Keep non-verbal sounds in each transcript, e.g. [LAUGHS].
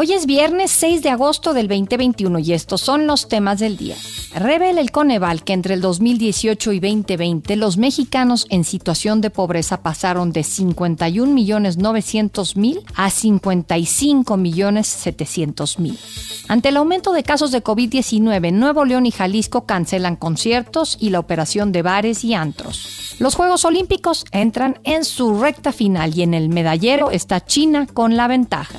Hoy es viernes 6 de agosto del 2021 y estos son los temas del día. Revela el Coneval que entre el 2018 y 2020 los mexicanos en situación de pobreza pasaron de 51 millones 900 mil a 55 millones 700 mil. Ante el aumento de casos de COVID-19, Nuevo León y Jalisco cancelan conciertos y la operación de bares y antros. Los Juegos Olímpicos entran en su recta final y en el medallero está China con la ventaja.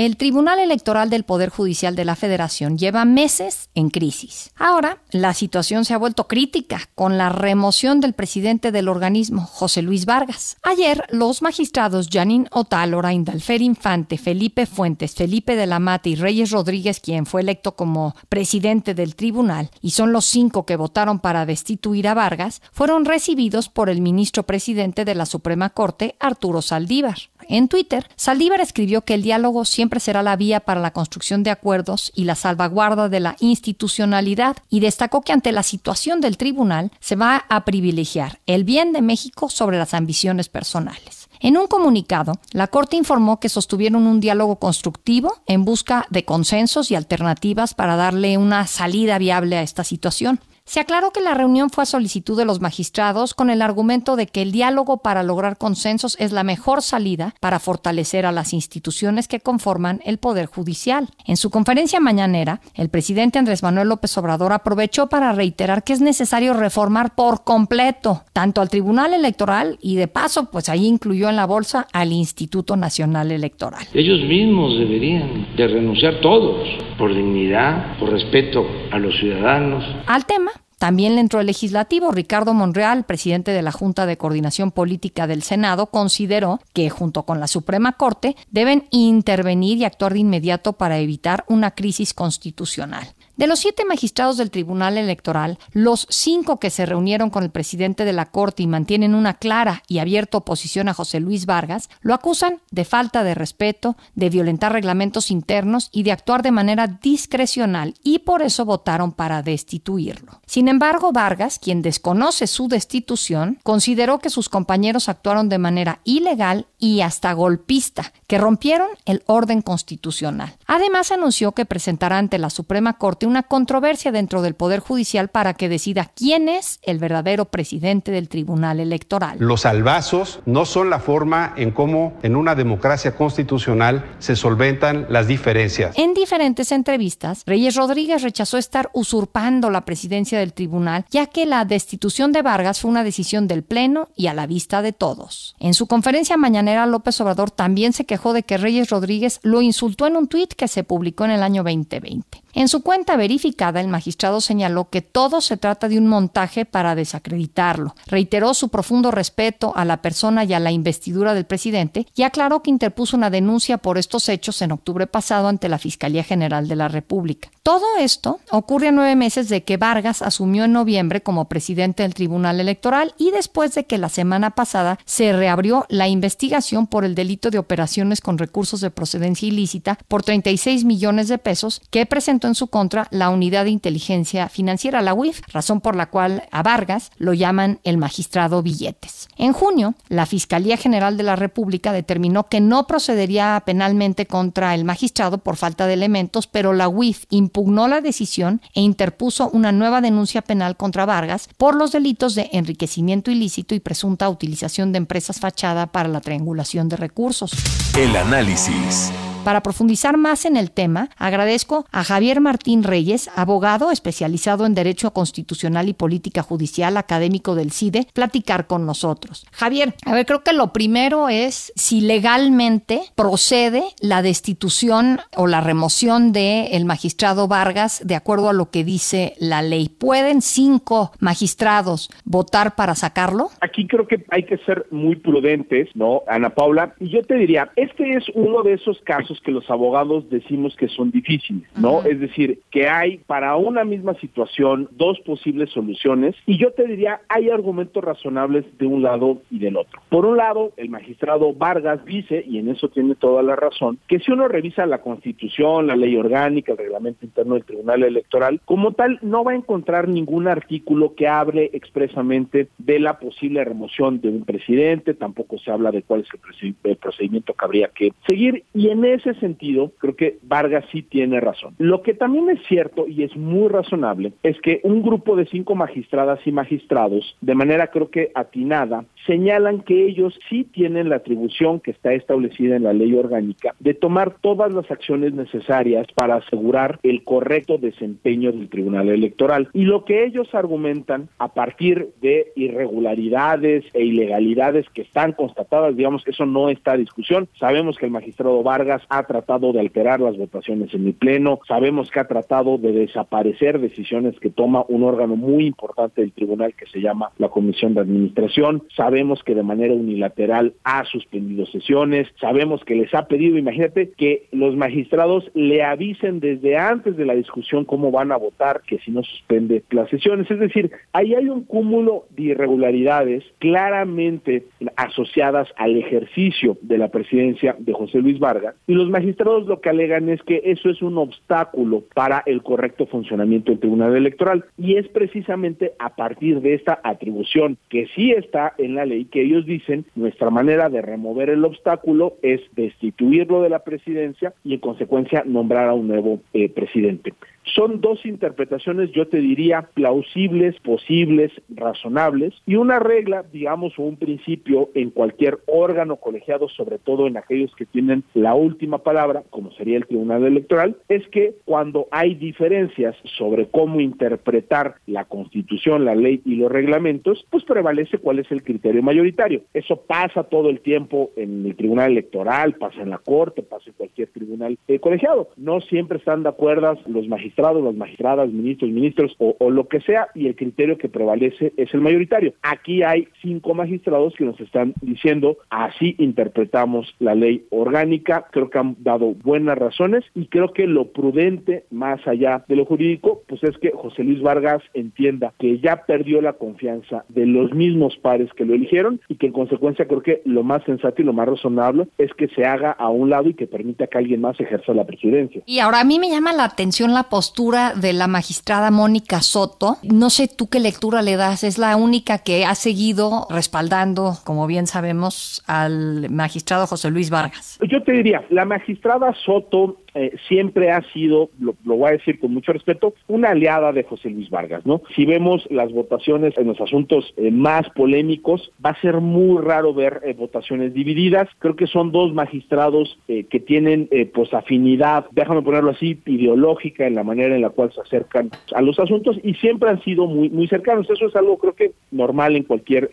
El Tribunal Electoral del Poder Judicial de la Federación lleva meses en crisis. Ahora, la situación se ha vuelto crítica con la remoción del presidente del organismo, José Luis Vargas. Ayer, los magistrados Janine Otálora, Indalfer Infante, Felipe Fuentes, Felipe de la Mata y Reyes Rodríguez, quien fue electo como presidente del tribunal, y son los cinco que votaron para destituir a Vargas, fueron recibidos por el ministro presidente de la Suprema Corte, Arturo Saldívar. En Twitter, Saldívar escribió que el diálogo siempre será la vía para la construcción de acuerdos y la salvaguarda de la institucionalidad y destacó que ante la situación del tribunal se va a privilegiar el bien de México sobre las ambiciones personales. En un comunicado, la Corte informó que sostuvieron un diálogo constructivo en busca de consensos y alternativas para darle una salida viable a esta situación. Se aclaró que la reunión fue a solicitud de los magistrados con el argumento de que el diálogo para lograr consensos es la mejor salida para fortalecer a las instituciones que conforman el Poder Judicial. En su conferencia mañanera, el presidente Andrés Manuel López Obrador aprovechó para reiterar que es necesario reformar por completo tanto al Tribunal Electoral y de paso, pues ahí incluyó en la bolsa al Instituto Nacional Electoral. Ellos mismos deberían de renunciar todos por dignidad, por respeto a los ciudadanos. Al tema, también le entró el legislativo. Ricardo Monreal, presidente de la Junta de Coordinación Política del Senado, consideró que, junto con la Suprema Corte, deben intervenir y actuar de inmediato para evitar una crisis constitucional. De los siete magistrados del Tribunal Electoral, los cinco que se reunieron con el presidente de la Corte y mantienen una clara y abierta oposición a José Luis Vargas, lo acusan de falta de respeto, de violentar reglamentos internos y de actuar de manera discrecional y por eso votaron para destituirlo. Sin embargo, Vargas, quien desconoce su destitución, consideró que sus compañeros actuaron de manera ilegal y hasta golpista, que rompieron el orden constitucional. Además, anunció que presentará ante la Suprema Corte una controversia dentro del Poder Judicial para que decida quién es el verdadero presidente del Tribunal Electoral. Los albazos no son la forma en cómo en una democracia constitucional se solventan las diferencias. En diferentes entrevistas, Reyes Rodríguez rechazó estar usurpando la presidencia del tribunal, ya que la destitución de Vargas fue una decisión del Pleno y a la vista de todos. En su conferencia mañanera, López Obrador también se quejó de que Reyes Rodríguez lo insultó en un tuit que se publicó en el año 2020. En su cuenta verificada, el magistrado señaló que todo se trata de un montaje para desacreditarlo. Reiteró su profundo respeto a la persona y a la investidura del presidente y aclaró que interpuso una denuncia por estos hechos en octubre pasado ante la Fiscalía General de la República. Todo esto ocurre a nueve meses de que Vargas asumió en noviembre como presidente del Tribunal Electoral y después de que la semana pasada se reabrió la investigación por el delito de operaciones con recursos de procedencia ilícita por 36 millones de pesos que presentó en su contra la Unidad de Inteligencia Financiera, la UIF, razón por la cual a Vargas lo llaman el magistrado Billetes. En junio, la Fiscalía General de la República determinó que no procedería penalmente contra el magistrado por falta de elementos, pero la UIF impugnó la decisión e interpuso una nueva denuncia penal contra Vargas por los delitos de enriquecimiento ilícito y presunta utilización de empresas fachada para la triangulación de recursos. El análisis. Para profundizar más en el tema, agradezco a Javier Martín Reyes, abogado especializado en Derecho Constitucional y Política Judicial, académico del CIDE, platicar con nosotros. Javier, a ver, creo que lo primero es si legalmente procede la destitución o la remoción del el magistrado Vargas de acuerdo a lo que dice la ley. ¿Pueden cinco magistrados votar para sacarlo? Aquí creo que hay que ser muy prudentes, ¿no, Ana Paula? Y yo te diría, este es uno de esos casos casos que los abogados decimos que son difíciles, ¿no? Es decir, que hay para una misma situación dos posibles soluciones y yo te diría, hay argumentos razonables de un lado y del otro. Por un lado, el magistrado Vargas dice, y en eso tiene toda la razón, que si uno revisa la Constitución, la ley orgánica, el reglamento interno del Tribunal Electoral, como tal, no va a encontrar ningún artículo que hable expresamente de la posible remoción de un presidente, tampoco se habla de cuál es el, procedimiento que habría que seguir, y en ese sentido, creo que Vargas sí tiene razón. Lo que también es cierto y es muy razonable es que un grupo de cinco magistradas y magistrados, de manera creo que atinada, señalan que ellos sí tienen la atribución que está establecida en la ley orgánica de tomar todas las acciones necesarias para asegurar el correcto desempeño del Tribunal Electoral. Y lo que ellos argumentan a partir de irregularidades e ilegalidades que están constatadas, digamos, eso no está a discusión. Sabemos que el magistrado Vargas ha tratado de alterar las votaciones en el Pleno, sabemos que ha tratado de desaparecer decisiones que toma un órgano muy importante del tribunal que se llama la Comisión de Administración, sabemos que de manera unilateral ha suspendido sesiones, sabemos que les ha pedido, imagínate, que los magistrados le avisen desde antes de la discusión cómo van a votar, que si no suspende las sesiones. Es decir, ahí hay un cúmulo de irregularidades claramente asociadas al ejercicio de la presidencia de José Luis Vargas, los magistrados lo que alegan es que eso es un obstáculo para el correcto funcionamiento del Tribunal Electoral, y es precisamente a partir de esta atribución que sí está en la ley que ellos dicen nuestra manera de remover el obstáculo es destituirlo de la presidencia y en consecuencia nombrar a un nuevo eh, presidente. Son dos interpretaciones, yo te diría, plausibles, posibles, razonables, y una regla, digamos, o un principio en cualquier órgano colegiado, sobre todo en aquellos que tienen la última palabra, como sería el Tribunal Electoral, es que cuando hay diferencias sobre cómo interpretar la Constitución, la ley y los reglamentos, pues prevalece cuál es el criterio mayoritario. Eso pasa todo el tiempo en el Tribunal Electoral, pasa en la Corte, pasa en cualquier tribunal eh, colegiado. No siempre están de acuerdo los magistrados las magistradas, ministros, ministros o, lo que sea, y el criterio que prevalece es el mayoritario. Aquí hay cinco magistrados que nos están diciendo, así interpretamos la ley orgánica, creo que han dado buenas razones y creo que lo prudente, más allá de lo jurídico, pues es que José Luis Vargas entienda que ya perdió la confianza de los mismos pares que lo eligieron y que en consecuencia creo que lo más sensato y lo más razonable es que se haga a un lado y que permita que alguien más ejerza la presidencia. Y ahora a mí me llama la atención la postura de la magistrada Mónica Soto. No sé tú qué lectura le das, es la única que ha seguido respaldando, como bien sabemos, al magistrado José Luis Vargas. Yo te diría, la magistrada Soto eh, siempre ha sido, lo, voy a decir con mucho respeto, una aliada de José Luis Vargas, ¿no? Si vemos las votaciones en los asuntos eh, más polémicos, va a ser muy raro ver eh, votaciones divididas. Creo que son dos magistrados que tienen, pues, afinidad, déjame ponerlo así, ideológica en la manera en la cual se acercan a los asuntos y siempre han sido muy, muy cercanos. Eso es algo, creo que, normal en cualquier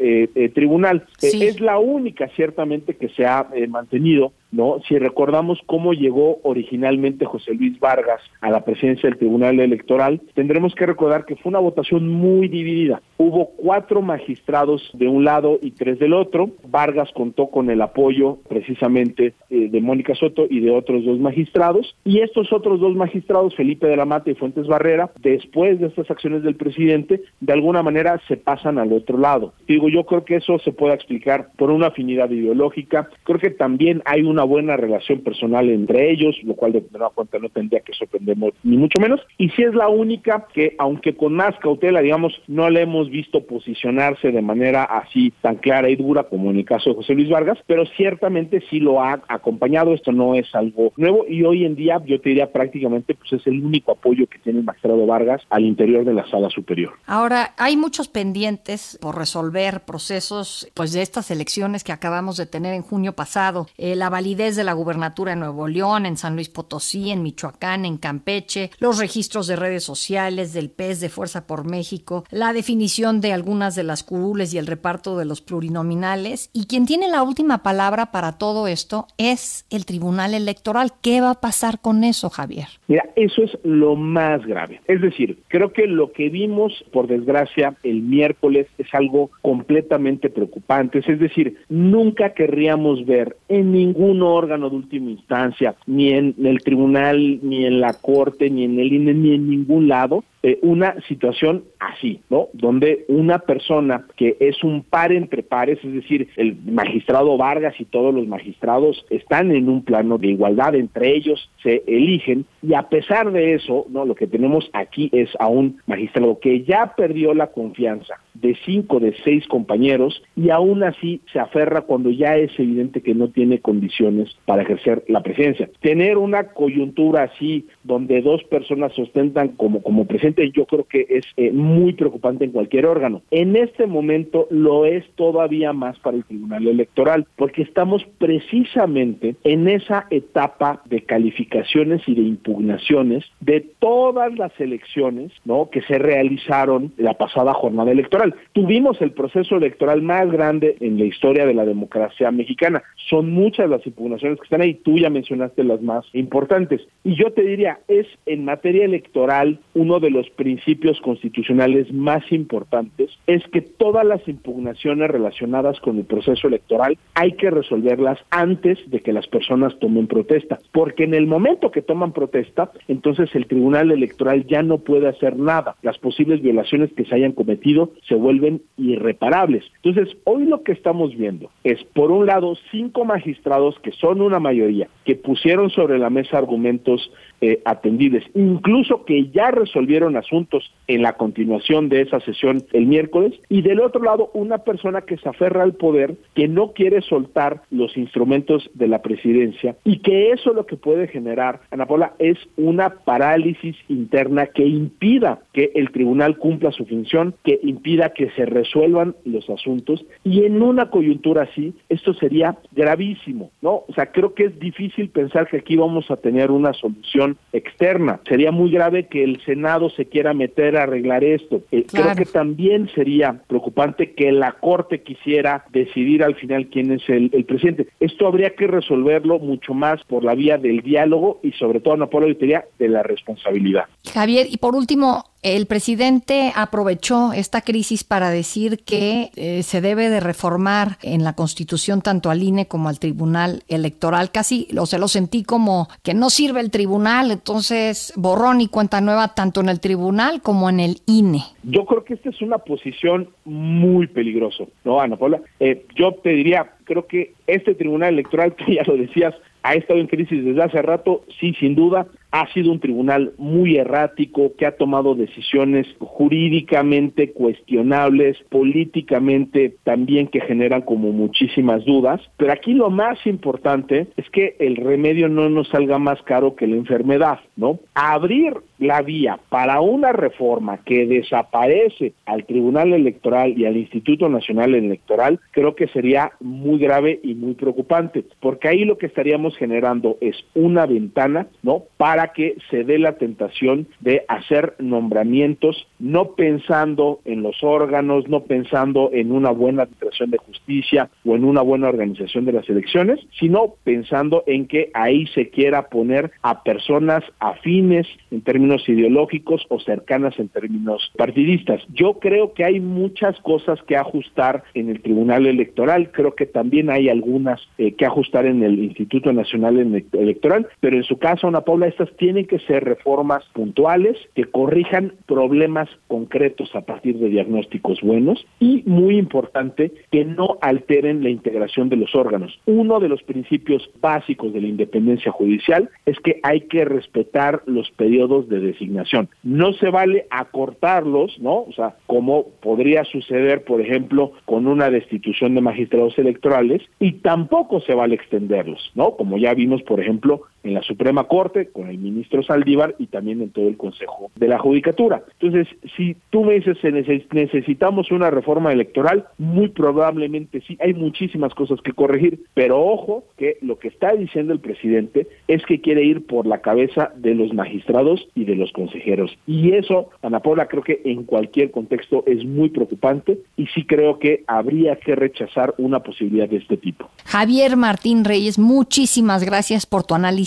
tribunal. es la única, ciertamente, que se ha mantenido ¿no? Si recordamos cómo llegó originalmente José Luis Vargas a la presidencia del Tribunal Electoral, tendremos que recordar que fue una votación muy dividida. Hubo cuatro magistrados de un lado y tres del otro. Vargas contó con el apoyo precisamente eh, de Mónica Soto y de otros dos magistrados. Y estos otros dos magistrados, Felipe de la Mata y Fuentes Barrera, después de estas acciones del presidente, de alguna manera se pasan al otro lado. Digo, yo creo que eso se puede explicar por una afinidad ideológica. Creo que también hay un una buena relación personal entre ellos, lo cual de cuenta no tendría que sorprendernos ni mucho menos. Y si es la única que, aunque con más cautela, digamos, no le hemos visto posicionarse de manera así tan clara y dura como en el caso de José Luis Vargas, pero ciertamente sí lo ha acompañado. Esto no es algo nuevo y hoy en día yo te diría prácticamente pues es el único apoyo que tiene el magistrado Vargas al interior de la sala superior. Ahora, hay muchos pendientes por resolver procesos pues de estas elecciones que acabamos de tener en junio pasado. Eh, la validez de la gubernatura de Nuevo León, en San Luis Potosí, en Michoacán, en Campeche, los registros de redes sociales, del PES de Fuerza por México, la definición de algunas de las curules y el reparto de los plurinominales. Y quien tiene la última palabra para todo esto es el Tribunal Electoral. ¿Qué va a pasar con eso, Javier? Mira, eso es lo más grave. Es decir, creo que lo que vimos, por desgracia, el miércoles es algo completamente preocupante. Es decir, nunca querríamos ver en ningún órgano de última instancia, ni en el tribunal, ni en la corte, ni en el INE, ni en ningún lado, eh, una situación así, ¿no? Donde una persona que es un par entre pares, es decir, el magistrado Vargas y todos los magistrados están en un plano de igualdad entre ellos, se eligen y a pesar de eso, ¿no? Lo que tenemos aquí es a un magistrado que ya perdió la confianza de cinco de seis compañeros y aún así se aferra cuando ya es evidente que no tiene condiciones para ejercer la presidencia. Tener una coyuntura así donde dos personas sustentan como, como presidente yo creo que es eh, muy preocupante en cualquier órgano. En este momento lo es todavía más para el Tribunal Electoral porque estamos precisamente en esa etapa de calificaciones y de impugnaciones de todas las elecciones ¿no? que se realizaron la pasada jornada electoral. Tuvimos el proceso electoral más grande en la historia de la democracia mexicana. Son muchas las impugnaciones que están ahí. Tú ya mencionaste las más importantes. Y yo te diría, es en materia electoral uno de los principios constitucionales más importantes, es que todas las impugnaciones relacionadas con el proceso electoral hay que resolverlas antes de que las personas tomen protesta. Porque en el momento que toman protesta, entonces el Tribunal Electoral ya no puede hacer nada. Las posibles violaciones que se hayan cometido se vuelven irreparables. Entonces, hoy lo que estamos viendo es, por un lado, cinco magistrados que son una mayoría, que pusieron sobre la mesa argumentos eh, atendibles, incluso que ya resolvieron asuntos en la continuación de esa sesión el miércoles, y del otro lado, una persona que se aferra al poder, que no quiere soltar los instrumentos de la presidencia, y que eso lo que puede generar, Ana Paula, es una parálisis interna que impida que el tribunal cumpla su función, que impida que se resuelvan los asuntos, y en una coyuntura así, esto sería gravísimo, ¿no? O sea, creo que es difícil pensar que aquí vamos a tener una solución externa. Sería muy grave que el Senado se quiera meter a arreglar esto. Eh, creo que también sería preocupante que la Corte quisiera decidir al final quién es el, presidente. Esto habría que resolverlo mucho más por la vía del diálogo y sobre todo, no por la de la responsabilidad. Javier, y por último, el presidente aprovechó esta crisis para decir que eh, se debe de reformar en la Constitución tanto al INE como al Tribunal Electoral. Casi o se lo sentí como que no sirve el tribunal, entonces borrón y cuenta nueva tanto en el tribunal como en el INE. Yo creo que esta es una posición muy peligrosa, ¿no, Ana Paula? Eh, yo te diría, creo que este tribunal electoral, [LAUGHS] que ya lo decías, ha estado en crisis desde hace rato, sí, sin duda, ha sido un tribunal muy errático, que ha tomado decisiones jurídicamente cuestionables, políticamente también que generan como muchísimas dudas, pero aquí lo más importante es que el remedio no nos salga más caro que la enfermedad, ¿no? Abrir la vía para una reforma que desaparece al Tribunal Electoral y al Instituto Nacional Electoral, creo que sería muy grave y muy preocupante, porque ahí lo que estaríamos generando es una ventana, ¿no? Para que se dé la tentación de hacer nombramientos no pensando en los órganos, no pensando en una buena administración de justicia o en una buena organización de las elecciones, sino pensando en que ahí se quiera poner a personas afines en términos ideológicos o cercanas en términos partidistas. Yo creo que hay muchas cosas que ajustar en el Tribunal Electoral, creo que también hay algunas eh, que ajustar en el Instituto Nacional Electoral, pero en su caso, Ana Paula, estas tienen que ser reformas puntuales que corrijan problemas concretos a partir de diagnósticos buenos y, muy importante, que no alteren la integración de los órganos. Uno de los principios básicos de la independencia judicial es que hay que respetar los periodos de designación. No se vale acortarlos, ¿no? O sea, como podría suceder, por ejemplo, con una destitución de magistrados electorales y tampoco se vale extenderlos, ¿no? Ya vimos, por ejemplo, en la Suprema Corte con el ministro Saldívar y también en todo el Consejo de la Judicatura. Entonces, si tú me dices que necesitamos una reforma electoral, muy probablemente sí, hay muchísimas cosas que corregir, pero ojo que lo que está diciendo el presidente es que quiere ir por la cabeza de los magistrados y de los consejeros. Y eso, Ana Paula, creo que en cualquier contexto es muy preocupante y sí creo que habría que rechazar una posibilidad de este tipo. Javier Martín Reyes, muchísimas gracias por tu análisis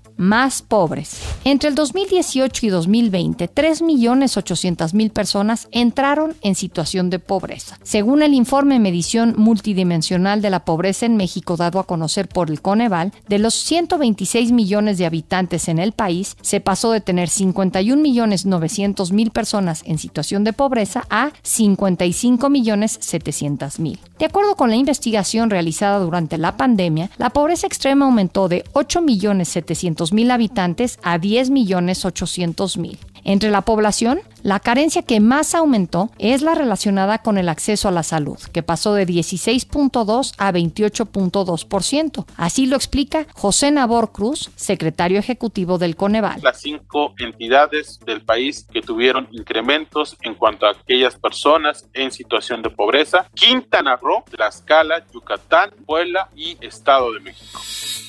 más pobres. Entre el 2018 y 2020, 3.800.000 personas entraron en situación de pobreza. Según el informe Medición Multidimensional de la Pobreza en México dado a conocer por el Coneval, de los 126 millones de habitantes en el país, se pasó de tener 51.900.000 personas en situación de pobreza a 55.700.000. De acuerdo con la investigación realizada durante la pandemia, la pobreza extrema aumentó de 8.700.000 mil habitantes a 10 millones 800 mil. Entre la población, la carencia que más aumentó es la relacionada con el acceso a la salud, que pasó de 16.2 a 28.2%. Así lo explica José Nabor Cruz, secretario ejecutivo del Coneval. Las cinco entidades del país que tuvieron incrementos en cuanto a aquellas personas en situación de pobreza, Quintana Roo, Tlaxcala, Yucatán, Puebla y Estado de México.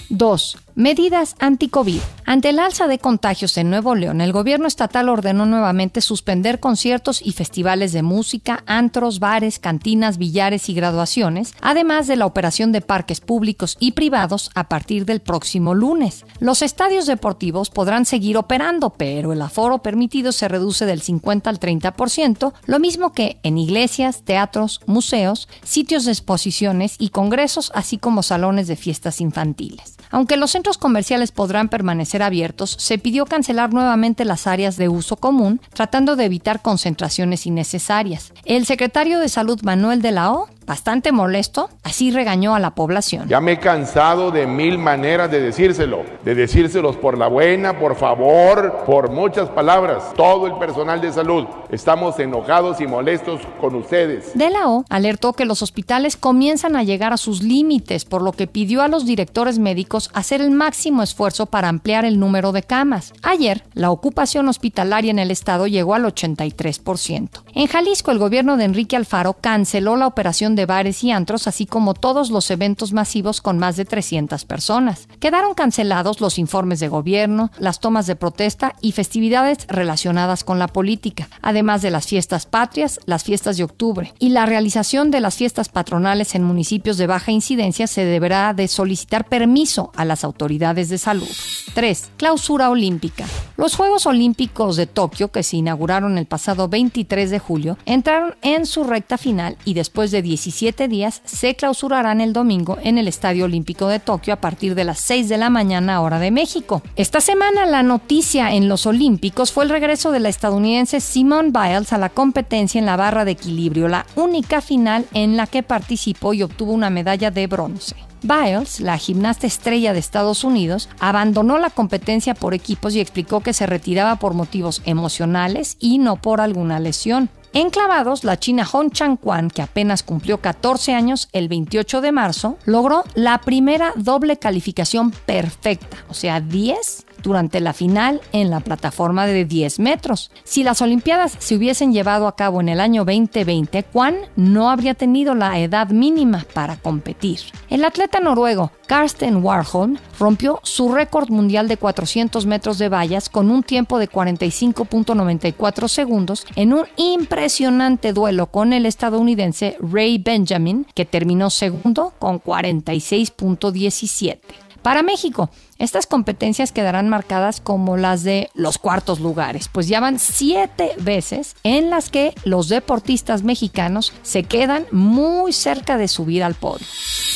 2. Medidas anti-COVID. Ante el alza de contagios en Nuevo León, el gobierno estatal ordenó nuevamente suspender conciertos y festivales de música, antros, bares, cantinas, billares y graduaciones, además de la operación de parques públicos y privados a partir del próximo lunes. Los estadios deportivos podrán seguir operando, pero el aforo permitido se reduce del 50 al 30%, lo mismo que en iglesias, teatros, museos, sitios de exposiciones y congresos, así como salones de fiestas infantiles. Aunque los centros comerciales podrán permanecer abiertos, se pidió cancelar nuevamente las áreas de uso común, tratando de evitar concentraciones innecesarias. El secretario de Salud Manuel de la O bastante molesto, así regañó a la población. Ya me he cansado de mil maneras de decírselo, de decírselos por la buena, por favor, por muchas palabras. Todo el personal de salud estamos enojados y molestos con ustedes. De la O alertó que los hospitales comienzan a llegar a sus límites, por lo que pidió a los directores médicos hacer el máximo esfuerzo para ampliar el número de camas. Ayer, la ocupación hospitalaria en el estado llegó al 83%. En Jalisco, el gobierno de Enrique Alfaro canceló la operación de bares y antros, así como todos los eventos masivos con más de 300 personas. Quedaron cancelados los informes de gobierno, las tomas de protesta y festividades relacionadas con la política, además de las fiestas patrias, las fiestas de octubre. Y la realización de las fiestas patronales en municipios de baja incidencia se deberá de solicitar permiso a las autoridades de salud. 3. Clausura olímpica. Los Juegos Olímpicos de Tokio, que se inauguraron el pasado 23 de julio, entraron en su recta final y después de 10 17 días se clausurarán el domingo en el Estadio Olímpico de Tokio a partir de las 6 de la mañana hora de México. Esta semana la noticia en los Olímpicos fue el regreso de la estadounidense Simone Biles a la competencia en la barra de equilibrio, la única final en la que participó y obtuvo una medalla de bronce. Biles, la gimnasta estrella de Estados Unidos, abandonó la competencia por equipos y explicó que se retiraba por motivos emocionales y no por alguna lesión. En clavados, la china Hong Chang-Kwan, que apenas cumplió 14 años el 28 de marzo, logró la primera doble calificación perfecta, o sea, 10 durante la final en la plataforma de 10 metros. Si las Olimpiadas se hubiesen llevado a cabo en el año 2020, Kwan no habría tenido la edad mínima para competir. El atleta noruego Karsten Warholm rompió su récord mundial de 400 metros de vallas con un tiempo de 45.94 segundos en un impresionante duelo con el estadounidense Ray Benjamin, que terminó segundo con 46.17. Para México, estas competencias quedarán marcadas como las de los cuartos lugares, pues ya van siete veces en las que los deportistas mexicanos se quedan muy cerca de subir al podio.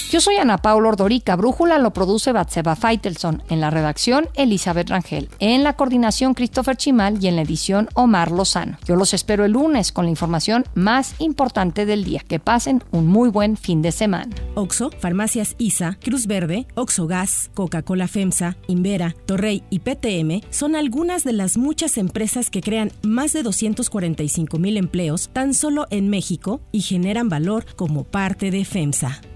Yo soy Ana Paula Ordorica, Brújula lo produce Batseba Feitelson, en la redacción Elizabeth Rangel, en la coordinación Christopher Chimal y en la edición Omar Lozano. Yo los espero el lunes con la información más importante del día. Que pasen un muy buen fin de semana. Oxo, Farmacias ISA, Cruz Verde, Oxo Gas, Coca-Cola FEMS Invera, Torrey y PTM son algunas de las muchas empresas que crean más de 245 mil empleos tan solo en México y generan valor como parte de FEMSA.